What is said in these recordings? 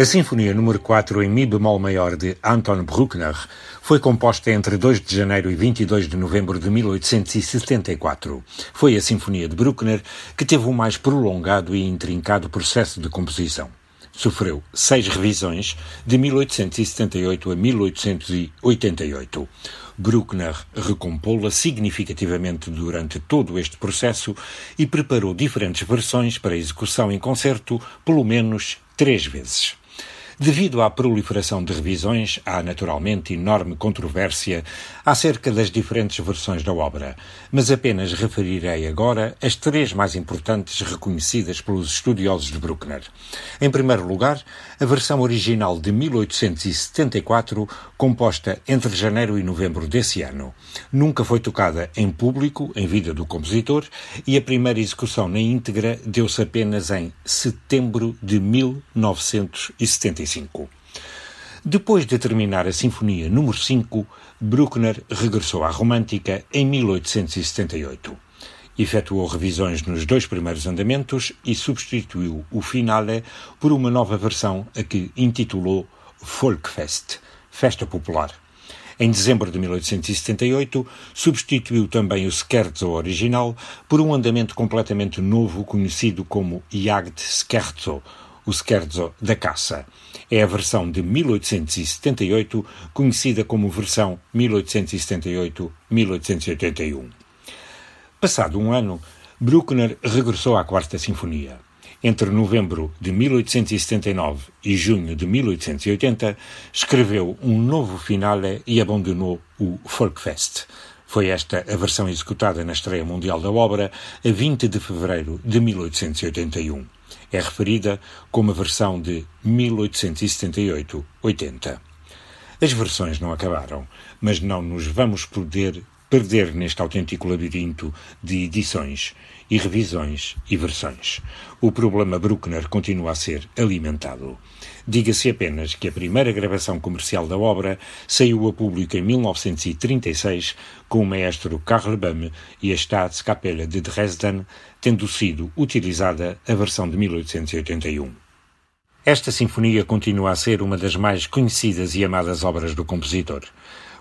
A Sinfonia número 4 em Mi bemol maior de Anton Bruckner foi composta entre 2 de janeiro e 22 de novembro de 1874. Foi a Sinfonia de Bruckner que teve o mais prolongado e intrincado processo de composição. Sofreu seis revisões de 1878 a 1888. Bruckner recompô-la significativamente durante todo este processo e preparou diferentes versões para execução em concerto pelo menos três vezes. Devido à proliferação de revisões, há naturalmente enorme controvérsia acerca das diferentes versões da obra, mas apenas referirei agora as três mais importantes reconhecidas pelos estudiosos de Bruckner. Em primeiro lugar, a versão original de 1874, composta entre janeiro e novembro desse ano. Nunca foi tocada em público em vida do compositor e a primeira execução na íntegra deu-se apenas em setembro de 1975. Depois de terminar a Sinfonia número 5, Bruckner regressou à Romântica em 1878 efetuou revisões nos dois primeiros andamentos e substituiu o finale por uma nova versão a que intitulou Folkfest, Festa Popular. Em dezembro de 1878, substituiu também o scherzo original por um andamento completamente novo conhecido como Jagd Scherzo, o scherzo da caça. É a versão de 1878, conhecida como versão 1878-1881. Passado um ano, Bruckner regressou à Quarta Sinfonia. Entre novembro de 1879 e junho de 1880, escreveu um novo finale e abandonou o Folkfest. Foi esta a versão executada na estreia mundial da obra a 20 de fevereiro de 1881. É referida como a versão de 1878-80. As versões não acabaram, mas não nos vamos poder perder neste autêntico labirinto de edições e revisões e versões. O problema Bruckner continua a ser alimentado. Diga-se apenas que a primeira gravação comercial da obra saiu a público em 1936 com o maestro Karl Böhm e a Staatskapelle de Dresden, tendo sido utilizada a versão de 1881. Esta sinfonia continua a ser uma das mais conhecidas e amadas obras do compositor.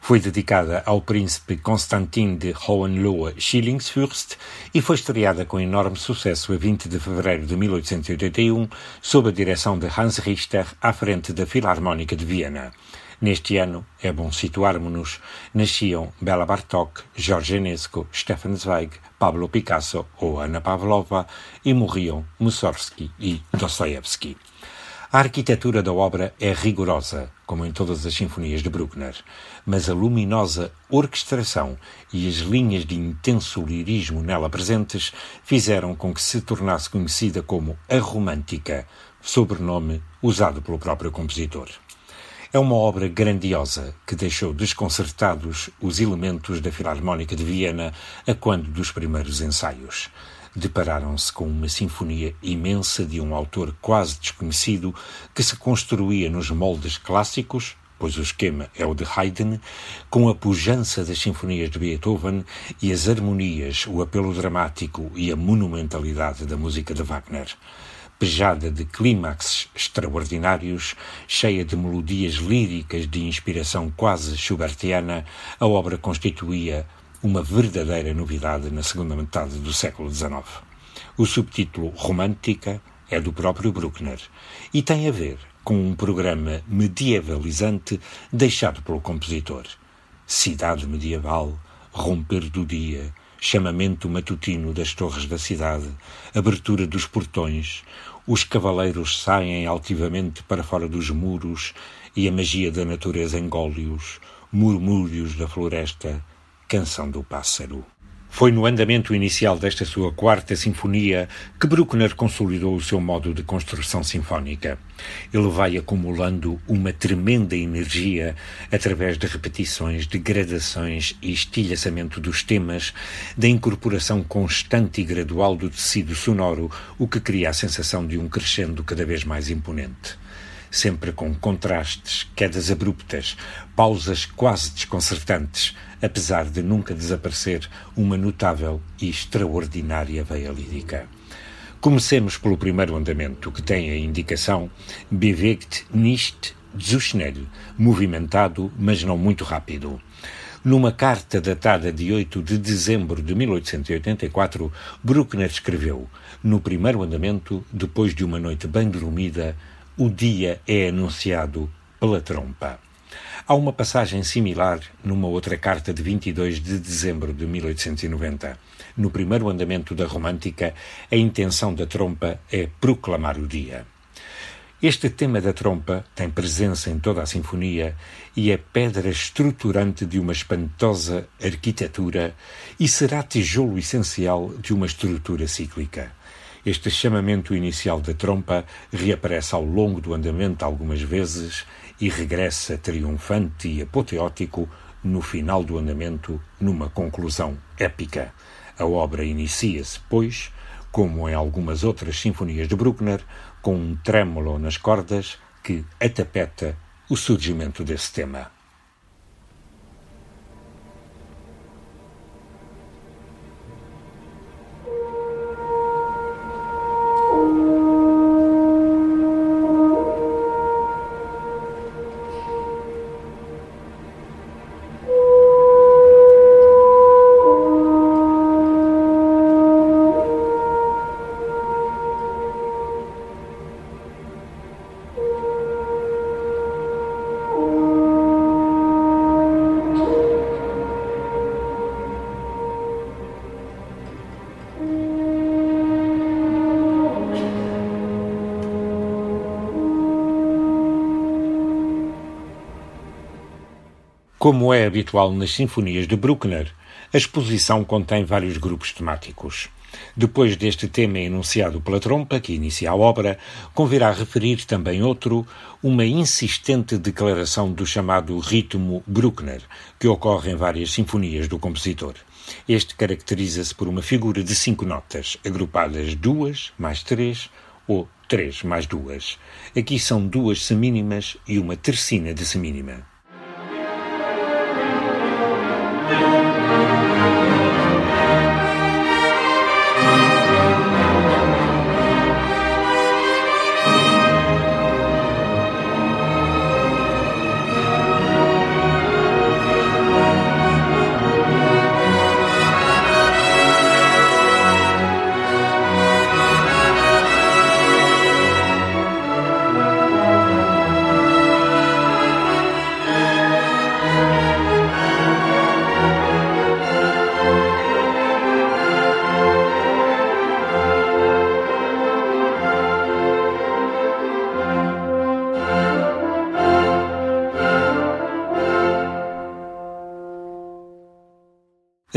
Foi dedicada ao príncipe Constantin de Hohenlohe Schillingsfürst e foi estreada com enorme sucesso a 20 de fevereiro de 1881, sob a direção de Hans Richter à frente da Filarmónica de Viena. Neste ano, é bom situarmos-nos, nasciam Bela Bartok, Jorge Enesco, Stefan Zweig, Pablo Picasso ou Anna Pavlova e morriam Mussorgsky e Dostoevsky. A arquitetura da obra é rigorosa, como em todas as sinfonias de Bruckner, mas a luminosa orquestração e as linhas de intenso lirismo nela presentes fizeram com que se tornasse conhecida como a Romântica, sobrenome usado pelo próprio compositor. É uma obra grandiosa que deixou desconcertados os elementos da Filarmónica de Viena a quando dos primeiros ensaios depararam-se com uma sinfonia imensa de um autor quase desconhecido que se construía nos moldes clássicos, pois o esquema é o de Haydn, com a pujança das sinfonias de Beethoven e as harmonias, o apelo dramático e a monumentalidade da música de Wagner. Pejada de clímaxes extraordinários, cheia de melodias líricas de inspiração quase schubertiana, a obra constituía uma verdadeira novidade na segunda metade do século XIX. O subtítulo Romântica é do próprio Bruckner e tem a ver com um programa medievalizante deixado pelo compositor. Cidade medieval, romper do dia, chamamento matutino das torres da cidade, abertura dos portões, os cavaleiros saem altivamente para fora dos muros e a magia da natureza engole-os, murmúrios da floresta, Canção do Pássaro. Foi no andamento inicial desta sua quarta sinfonia que Bruckner consolidou o seu modo de construção sinfónica. Ele vai acumulando uma tremenda energia através de repetições, de gradações e estilhaçamento dos temas, da incorporação constante e gradual do tecido sonoro, o que cria a sensação de um crescendo cada vez mais imponente sempre com contrastes, quedas abruptas, pausas quase desconcertantes, apesar de nunca desaparecer uma notável e extraordinária veia lírica. Comecemos pelo primeiro andamento, que tem a indicação Bewegt nicht zu schnell, movimentado, mas não muito rápido. Numa carta datada de 8 de dezembro de 1884, Bruckner escreveu: No primeiro andamento, depois de uma noite bem dormida, o dia é anunciado pela trompa. Há uma passagem similar numa outra carta de 22 de dezembro de 1890. No primeiro andamento da Romântica, a intenção da trompa é proclamar o dia. Este tema da trompa tem presença em toda a sinfonia e é pedra estruturante de uma espantosa arquitetura e será tijolo essencial de uma estrutura cíclica. Este chamamento inicial da trompa reaparece ao longo do andamento algumas vezes e regressa triunfante e apoteótico no final do andamento, numa conclusão épica. A obra inicia-se, pois, como em algumas outras sinfonias de Bruckner, com um trêmulo nas cordas que atapeta o surgimento desse tema. Como é habitual nas sinfonias de Bruckner, a exposição contém vários grupos temáticos. Depois deste tema enunciado pela trompa, que inicia a obra, convirá referir também outro, uma insistente declaração do chamado ritmo Bruckner, que ocorre em várias sinfonias do compositor. Este caracteriza-se por uma figura de cinco notas, agrupadas duas mais três ou três mais duas. Aqui são duas semínimas e uma tercina de semínima. Thank you.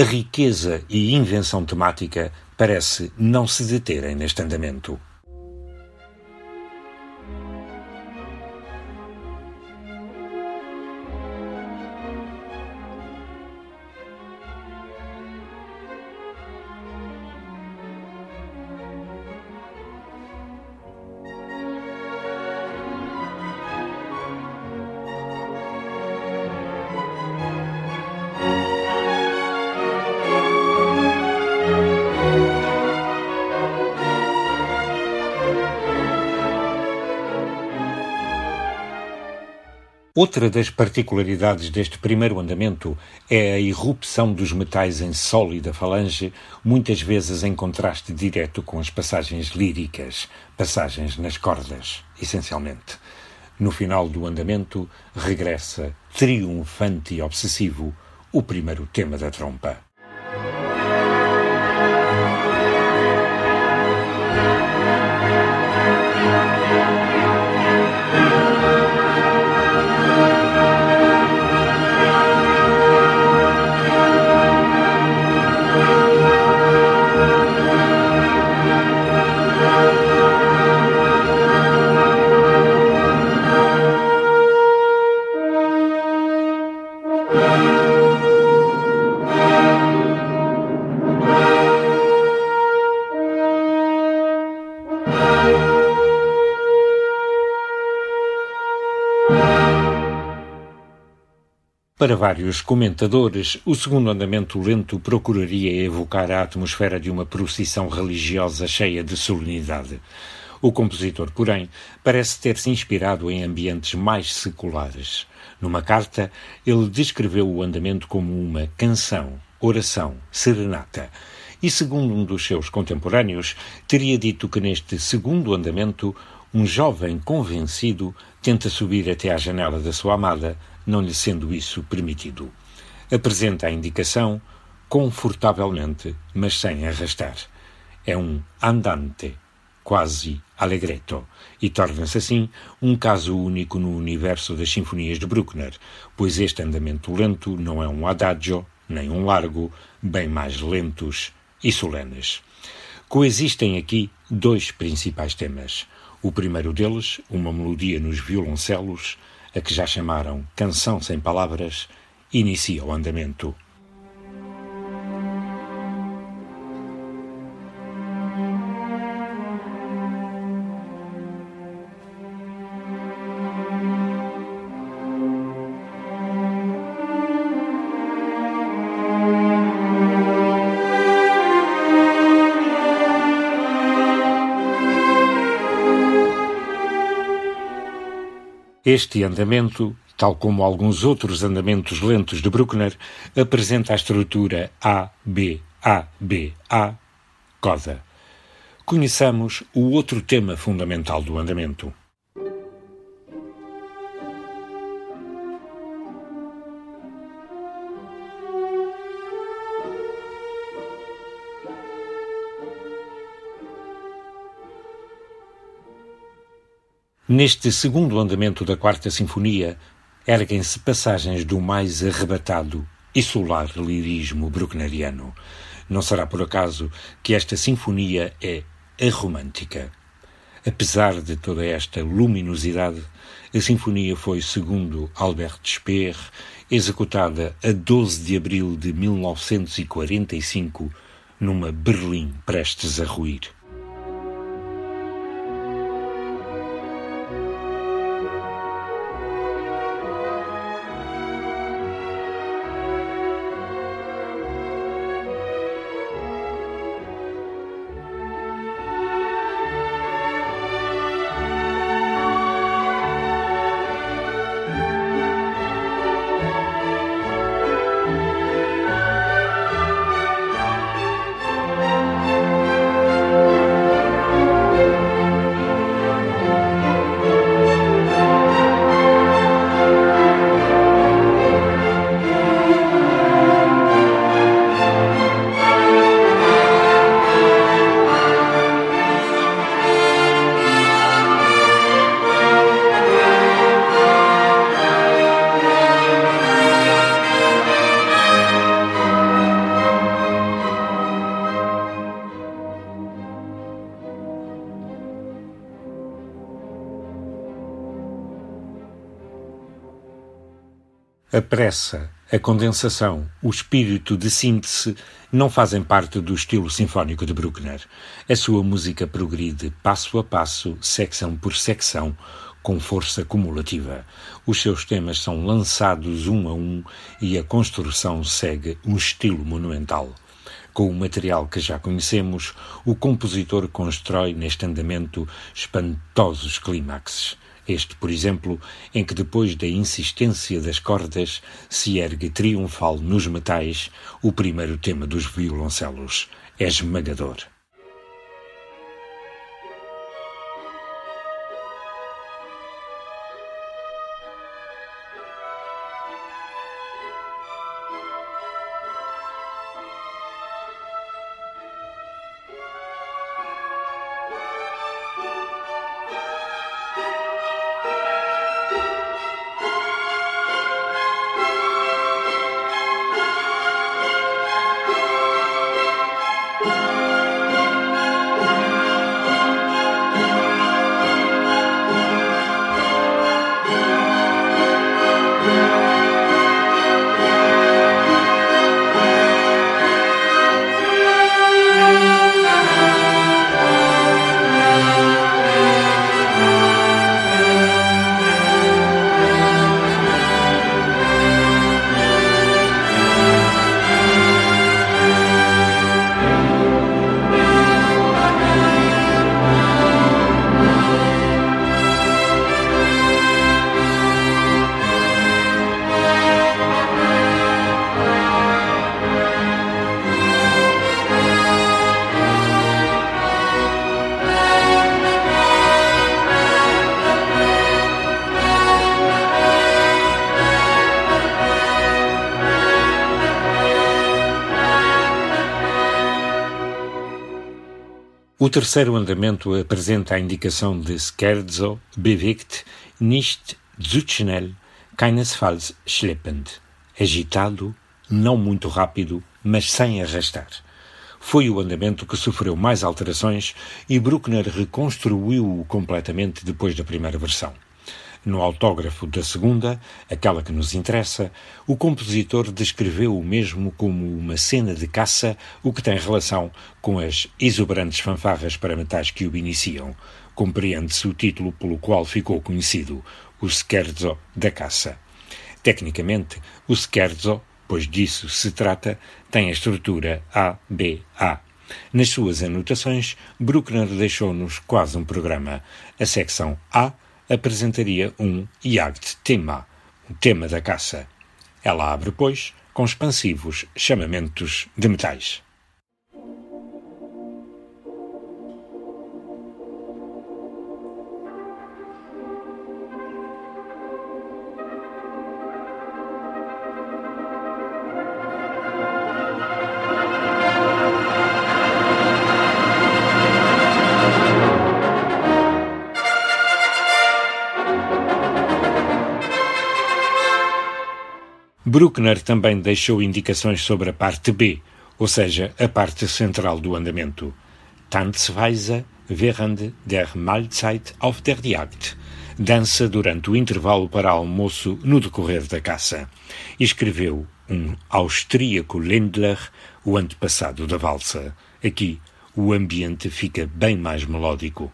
A riqueza e invenção temática parece não se deterem neste andamento. Outra das particularidades deste primeiro andamento é a irrupção dos metais em sólida falange, muitas vezes em contraste direto com as passagens líricas, passagens nas cordas, essencialmente. No final do andamento, regressa, triunfante e obsessivo, o primeiro tema da trompa. Para vários comentadores, o segundo andamento lento procuraria evocar a atmosfera de uma procissão religiosa cheia de solenidade. O compositor, porém, parece ter se inspirado em ambientes mais seculares. Numa carta, ele descreveu o andamento como uma canção, oração, serenata. E, segundo um dos seus contemporâneos, teria dito que neste segundo andamento, um jovem convencido tenta subir até à janela da sua amada não lhe sendo isso permitido. Apresenta a indicação confortavelmente, mas sem arrastar. É um andante, quase allegretto, e torna-se assim um caso único no universo das sinfonias de Bruckner, pois este andamento lento não é um adagio, nem um largo, bem mais lentos e solenes. Coexistem aqui dois principais temas. O primeiro deles, uma melodia nos violoncelos, a que já chamaram Canção Sem Palavras, inicia o andamento. Este andamento, tal como alguns outros andamentos lentos de Bruckner, apresenta a estrutura A-B-A-B-A, coda. Conheçamos o outro tema fundamental do andamento. Neste segundo andamento da Quarta Sinfonia, erguem-se passagens do mais arrebatado e solar lirismo bruckneriano. Não será por acaso que esta sinfonia é aromântica. Apesar de toda esta luminosidade, a sinfonia foi, segundo Albert Speer, executada a 12 de abril de 1945 numa Berlim prestes a ruir. A pressa, a condensação, o espírito de síntese não fazem parte do estilo sinfónico de Bruckner. A sua música progride passo a passo, secção por secção, com força cumulativa. Os seus temas são lançados um a um e a construção segue um estilo monumental. Com o material que já conhecemos, o compositor constrói neste andamento espantosos clímaxes. Este, por exemplo, em que depois da insistência das cordas se ergue triunfal nos metais o primeiro tema dos violoncelos. É esmagador. O terceiro andamento apresenta a indicação de Scherzo bewegt nicht zu schnell, keinesfalls schleppend. Agitado, não muito rápido, mas sem arrastar. Foi o andamento que sofreu mais alterações e Bruckner reconstruiu-o completamente depois da primeira versão. No autógrafo da segunda, aquela que nos interessa, o compositor descreveu o mesmo como uma cena de caça, o que tem relação com as exuberantes fanfarras para metais que o iniciam. Compreende-se o título pelo qual ficou conhecido, o Scherzo da Caça. Tecnicamente, o Scherzo, pois disso se trata, tem a estrutura A-B-A. Nas suas anotações, Bruckner deixou-nos quase um programa. A secção A apresentaria um Jagdthema, um tema da caça. Ela abre, pois, com expansivos chamamentos de metais. Bruckner também deixou indicações sobre a parte B, ou seja, a parte central do andamento. Tanzweise während der Mahlzeit auf der Jagd. Dança durante o intervalo para almoço no decorrer da caça. Escreveu um austríaco Lindler, o antepassado da valsa. Aqui, o ambiente fica bem mais melódico.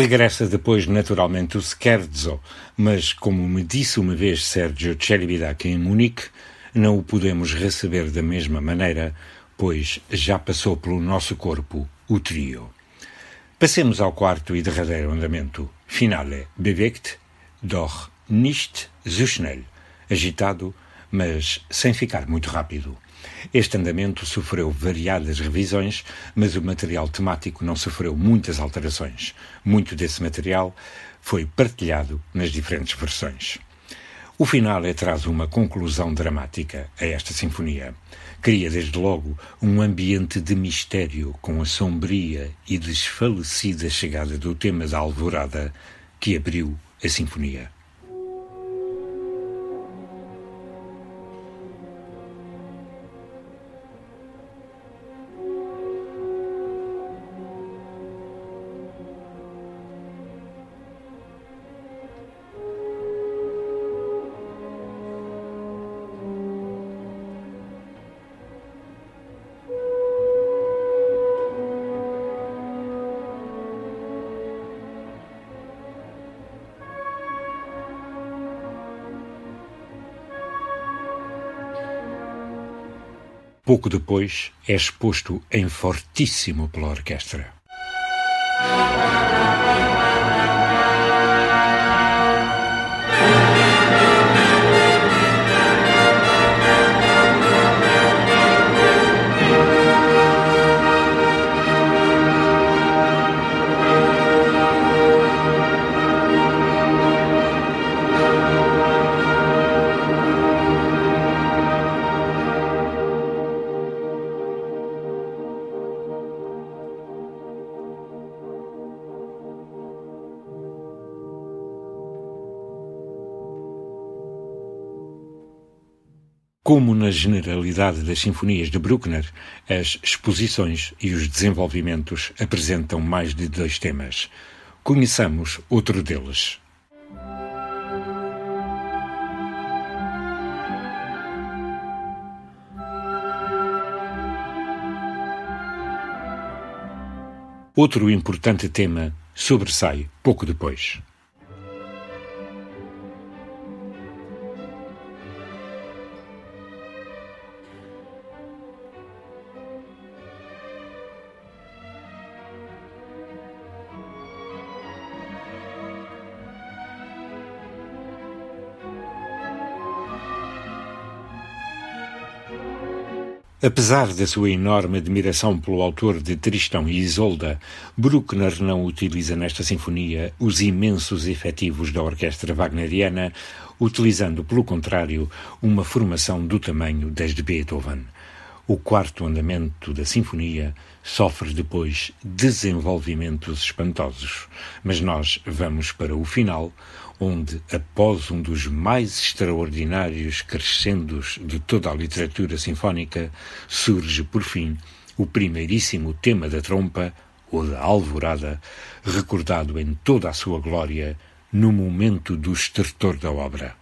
Regressa depois naturalmente o Scherzo, mas como me disse uma vez Sergio Celibidache em Munique, não o podemos receber da mesma maneira, pois já passou pelo nosso corpo o trio. Passemos ao quarto e derradeiro andamento. Finale bewegt, doch nicht zu schnell. Agitado, mas sem ficar muito rápido. Este andamento sofreu variadas revisões, mas o material temático não sofreu muitas alterações. Muito desse material foi partilhado nas diferentes versões. O final é traz uma conclusão dramática a esta sinfonia. Cria desde logo um ambiente de mistério com a sombria e desfalecida chegada do tema da alvorada que abriu a sinfonia. Pouco depois é exposto em fortíssimo pela orquestra. Como na generalidade das sinfonias de Bruckner, as exposições e os desenvolvimentos apresentam mais de dois temas. Conheçamos outro deles. Outro importante tema sobressai pouco depois. Apesar da sua enorme admiração pelo autor de Tristão e Isolda, Bruckner não utiliza nesta sinfonia os imensos efetivos da orquestra wagneriana, utilizando, pelo contrário, uma formação do tamanho das de Beethoven. O quarto andamento da sinfonia sofre depois desenvolvimentos espantosos, mas nós vamos para o final, onde, após um dos mais extraordinários crescendos de toda a literatura sinfónica, surge, por fim, o primeiríssimo tema da trompa, ou da alvorada, recordado em toda a sua glória no momento do estertor da obra.